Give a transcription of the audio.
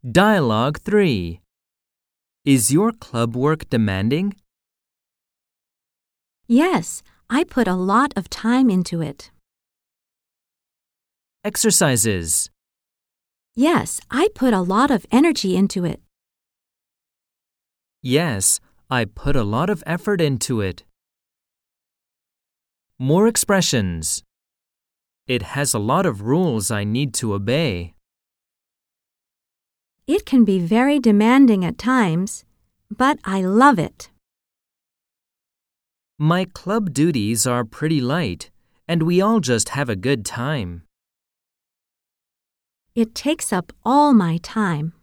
Dialogue 3 Is your club work demanding? Yes, I put a lot of time into it. Exercises Yes, I put a lot of energy into it. Yes, I put a lot of effort into it. More expressions. It has a lot of rules I need to obey. It can be very demanding at times, but I love it. My club duties are pretty light, and we all just have a good time. It takes up all my time.